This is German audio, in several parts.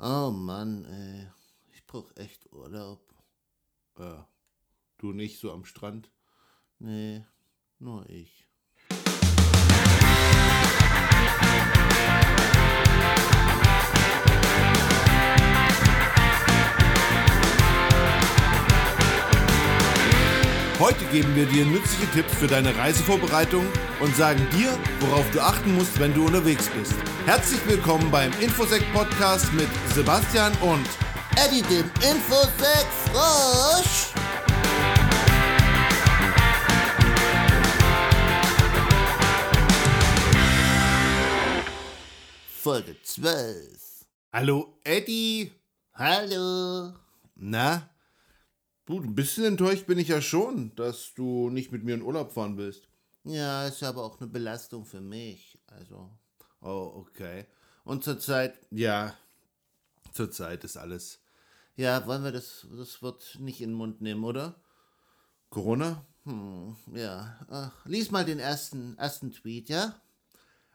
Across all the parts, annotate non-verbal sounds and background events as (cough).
Oh Mann, ey. Ich brauch echt Urlaub. Äh, du nicht so am Strand? Nee, nur ich. Heute geben wir dir nützliche Tipps für deine Reisevorbereitung und sagen dir, worauf du achten musst, wenn du unterwegs bist. Herzlich willkommen beim Infosec Podcast mit Sebastian und Eddie, dem Infosec Frosch. Folge 12. Hallo Eddie. Hallo. Na? Gut, ein bisschen enttäuscht bin ich ja schon, dass du nicht mit mir in Urlaub fahren willst. Ja, ist aber auch eine Belastung für mich. Also. Oh, okay. Und zurzeit, Ja, zurzeit ist alles ja, wollen wir das, das Wort nicht in den Mund nehmen, oder? Corona. Hm, ja. Ach, lies mal den ersten, ersten Tweet, ja?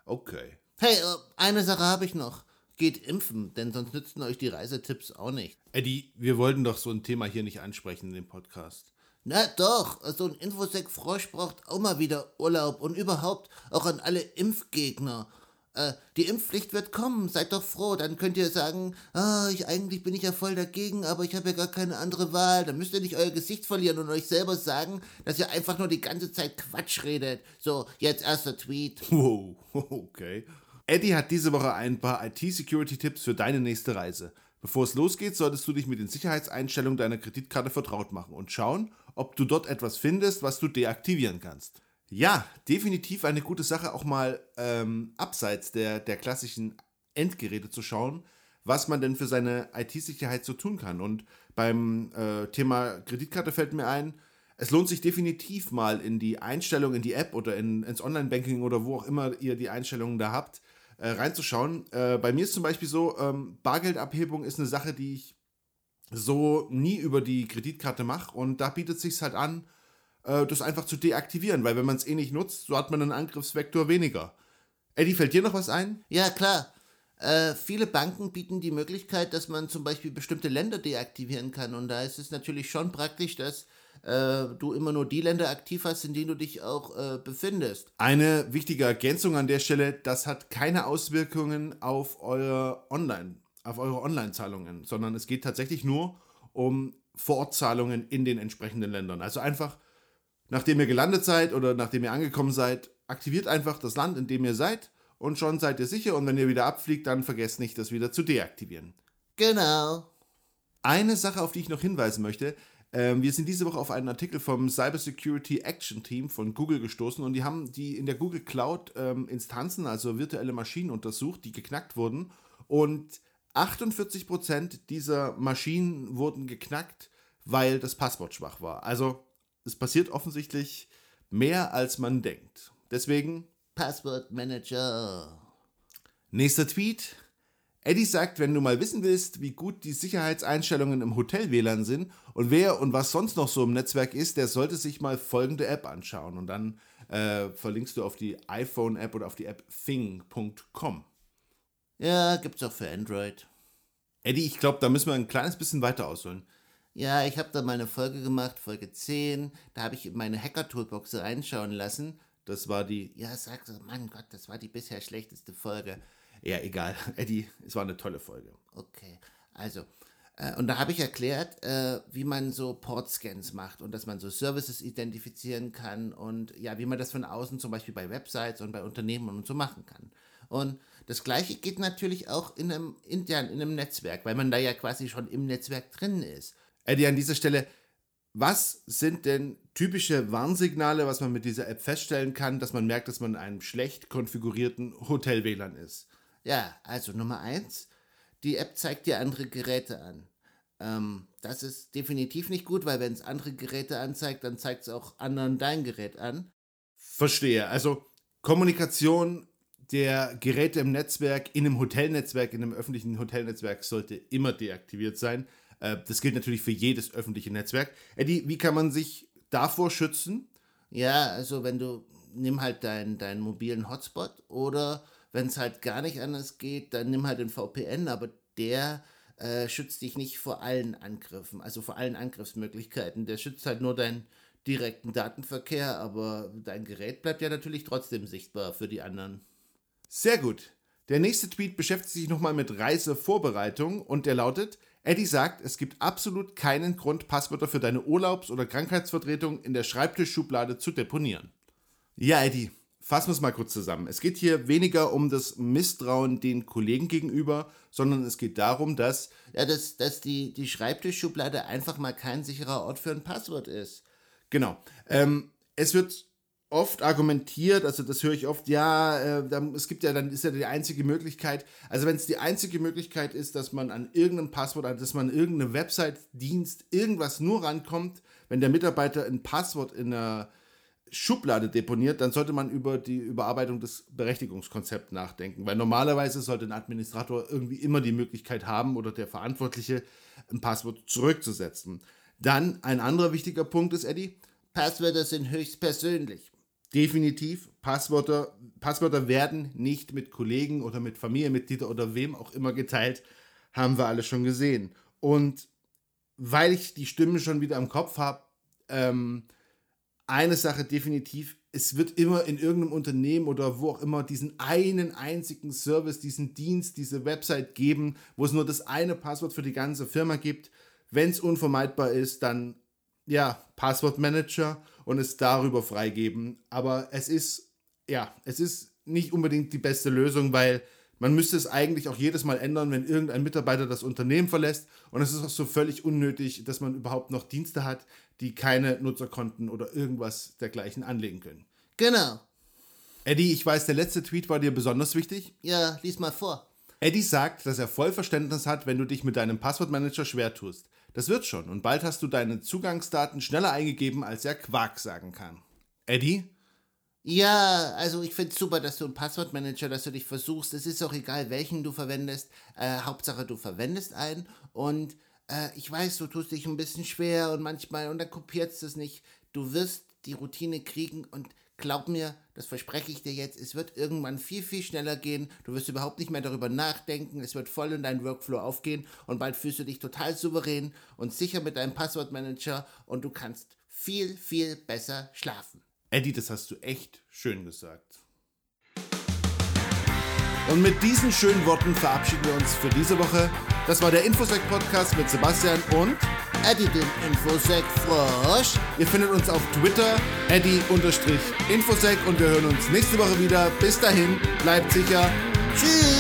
Okay. Hey, äh, eine Sache habe ich noch. Geht impfen, denn sonst nützen euch die Reisetipps auch nicht. Eddie, wir wollten doch so ein Thema hier nicht ansprechen in dem Podcast. Na doch, so ein Infosec-Frosch braucht auch mal wieder Urlaub und überhaupt auch an alle Impfgegner. Äh, die Impfpflicht wird kommen, seid doch froh, dann könnt ihr sagen, ah, ich, eigentlich bin ich ja voll dagegen, aber ich habe ja gar keine andere Wahl. Dann müsst ihr nicht euer Gesicht verlieren und euch selber sagen, dass ihr einfach nur die ganze Zeit Quatsch redet. So, jetzt erster Tweet. Wow, (laughs) okay. Eddie hat diese Woche ein paar IT-Security-Tipps für deine nächste Reise. Bevor es losgeht, solltest du dich mit den Sicherheitseinstellungen deiner Kreditkarte vertraut machen und schauen, ob du dort etwas findest, was du deaktivieren kannst. Ja, definitiv eine gute Sache, auch mal ähm, abseits der, der klassischen Endgeräte zu schauen, was man denn für seine IT-Sicherheit so tun kann. Und beim äh, Thema Kreditkarte fällt mir ein, es lohnt sich definitiv mal in die Einstellung, in die App oder in, ins Online-Banking oder wo auch immer ihr die Einstellungen da habt, äh, reinzuschauen. Äh, bei mir ist zum Beispiel so, ähm, Bargeldabhebung ist eine Sache, die ich so nie über die Kreditkarte mache und da bietet es sich halt an, äh, das einfach zu deaktivieren, weil wenn man es eh nicht nutzt, so hat man einen Angriffsvektor weniger. Eddie, fällt dir noch was ein? Ja, klar. Äh, viele Banken bieten die Möglichkeit, dass man zum Beispiel bestimmte Länder deaktivieren kann. Und da ist es natürlich schon praktisch, dass äh, du immer nur die Länder aktiv hast, in denen du dich auch äh, befindest. Eine wichtige Ergänzung an der Stelle, das hat keine Auswirkungen auf eure Online, auf eure Online-Zahlungen, sondern es geht tatsächlich nur um Vorortzahlungen in den entsprechenden Ländern. Also einfach, nachdem ihr gelandet seid oder nachdem ihr angekommen seid, aktiviert einfach das Land, in dem ihr seid und schon seid ihr sicher und wenn ihr wieder abfliegt, dann vergesst nicht, das wieder zu deaktivieren. Genau. Eine Sache, auf die ich noch hinweisen möchte, wir sind diese Woche auf einen Artikel vom Cybersecurity Action Team von Google gestoßen und die haben die in der Google Cloud ähm, Instanzen, also virtuelle Maschinen untersucht, die geknackt wurden und 48% dieser Maschinen wurden geknackt, weil das Passwort schwach war. Also es passiert offensichtlich mehr, als man denkt. Deswegen Passwortmanager. Nächster Tweet. Eddie sagt, wenn du mal wissen willst, wie gut die Sicherheitseinstellungen im Hotel-WLAN sind und wer und was sonst noch so im Netzwerk ist, der sollte sich mal folgende App anschauen. Und dann äh, verlinkst du auf die iPhone-App oder auf die App thing.com. Ja, gibt's auch für Android. Eddie, ich glaube, da müssen wir ein kleines bisschen weiter ausholen. Ja, ich habe da mal eine Folge gemacht, Folge 10. Da habe ich in meine Hacker-Toolbox reinschauen lassen. Das war die. Ja, sag so, Mann Gott, das war die bisher schlechteste Folge. Ja, egal. (laughs) Eddie, es war eine tolle Folge. Okay, also. Äh, und da habe ich erklärt, äh, wie man so Port-Scans macht und dass man so Services identifizieren kann und ja, wie man das von außen zum Beispiel bei Websites und bei Unternehmen und so machen kann. Und das gleiche geht natürlich auch in einem intern, in einem Netzwerk, weil man da ja quasi schon im Netzwerk drin ist. Eddie, an dieser Stelle, was sind denn typische Warnsignale, was man mit dieser App feststellen kann, dass man merkt, dass man in einem schlecht konfigurierten Hotel-WLAN ist? Ja, also Nummer eins, die App zeigt dir andere Geräte an. Ähm, das ist definitiv nicht gut, weil wenn es andere Geräte anzeigt, dann zeigt es auch anderen dein Gerät an. Verstehe. Also Kommunikation der Geräte im Netzwerk, in einem Hotelnetzwerk, in einem öffentlichen Hotelnetzwerk sollte immer deaktiviert sein. Äh, das gilt natürlich für jedes öffentliche Netzwerk. Eddie, wie kann man sich davor schützen? Ja, also wenn du, nimm halt deinen deinen mobilen Hotspot oder wenn es halt gar nicht anders geht, dann nimm halt den VPN, aber der äh, schützt dich nicht vor allen Angriffen, also vor allen Angriffsmöglichkeiten. Der schützt halt nur deinen direkten Datenverkehr, aber dein Gerät bleibt ja natürlich trotzdem sichtbar für die anderen. Sehr gut. Der nächste Tweet beschäftigt sich nochmal mit Reisevorbereitung und der lautet, Eddie sagt, es gibt absolut keinen Grund, Passwörter für deine Urlaubs- oder Krankheitsvertretung in der Schreibtischschublade zu deponieren. Ja, Eddie, fassen wir es mal kurz zusammen. Es geht hier weniger um das Misstrauen den Kollegen gegenüber, sondern es geht darum, dass. Ja, dass, dass die, die Schreibtischschublade einfach mal kein sicherer Ort für ein Passwort ist. Genau. Ähm, es wird oft argumentiert, also das höre ich oft, ja, äh, dann, es gibt ja, dann ist ja die einzige Möglichkeit, also wenn es die einzige Möglichkeit ist, dass man an irgendeinem Passwort, also dass man irgendeine Website-Dienst, irgendwas nur rankommt, wenn der Mitarbeiter ein Passwort in einer Schublade deponiert, dann sollte man über die Überarbeitung des Berechtigungskonzepts nachdenken, weil normalerweise sollte ein Administrator irgendwie immer die Möglichkeit haben oder der Verantwortliche ein Passwort zurückzusetzen. Dann ein anderer wichtiger Punkt ist, Eddie, Passwörter sind höchst persönlich. Definitiv. Passwörter, Passwörter werden nicht mit Kollegen oder mit Familienmitgliedern oder wem auch immer geteilt. Haben wir alle schon gesehen. Und weil ich die Stimmen schon wieder im Kopf habe, ähm, eine Sache definitiv, es wird immer in irgendeinem Unternehmen oder wo auch immer diesen einen einzigen Service, diesen Dienst, diese Website geben, wo es nur das eine Passwort für die ganze Firma gibt. Wenn es unvermeidbar ist, dann ja, Passwortmanager und es darüber freigeben. Aber es ist, ja, es ist nicht unbedingt die beste Lösung, weil man müsste es eigentlich auch jedes Mal ändern, wenn irgendein Mitarbeiter das Unternehmen verlässt. Und es ist auch so völlig unnötig, dass man überhaupt noch Dienste hat, die keine Nutzerkonten oder irgendwas dergleichen anlegen können. Genau. Eddie, ich weiß, der letzte Tweet war dir besonders wichtig. Ja, lies mal vor. Eddie sagt, dass er voll Verständnis hat, wenn du dich mit deinem Passwortmanager schwer tust. Das wird schon und bald hast du deine Zugangsdaten schneller eingegeben, als er Quark sagen kann. Eddie? Ja, also ich finde es super, dass du einen Passwortmanager, dass du dich versuchst. Es ist auch egal, welchen du verwendest. Äh, Hauptsache, du verwendest einen. Und äh, ich weiß, du tust dich ein bisschen schwer und manchmal, und dann kopierst du es nicht. Du wirst die Routine kriegen und glaub mir, das verspreche ich dir jetzt, es wird irgendwann viel, viel schneller gehen. Du wirst überhaupt nicht mehr darüber nachdenken. Es wird voll in deinen Workflow aufgehen und bald fühlst du dich total souverän und sicher mit deinem Passwortmanager und du kannst viel, viel besser schlafen. Eddie, das hast du echt schön gesagt. Und mit diesen schönen Worten verabschieden wir uns für diese Woche. Das war der Infosec-Podcast mit Sebastian und Eddie, den Infosec Frosch. Ihr findet uns auf Twitter, Eddie-Infosec und wir hören uns nächste Woche wieder. Bis dahin, bleibt sicher. Tschüss.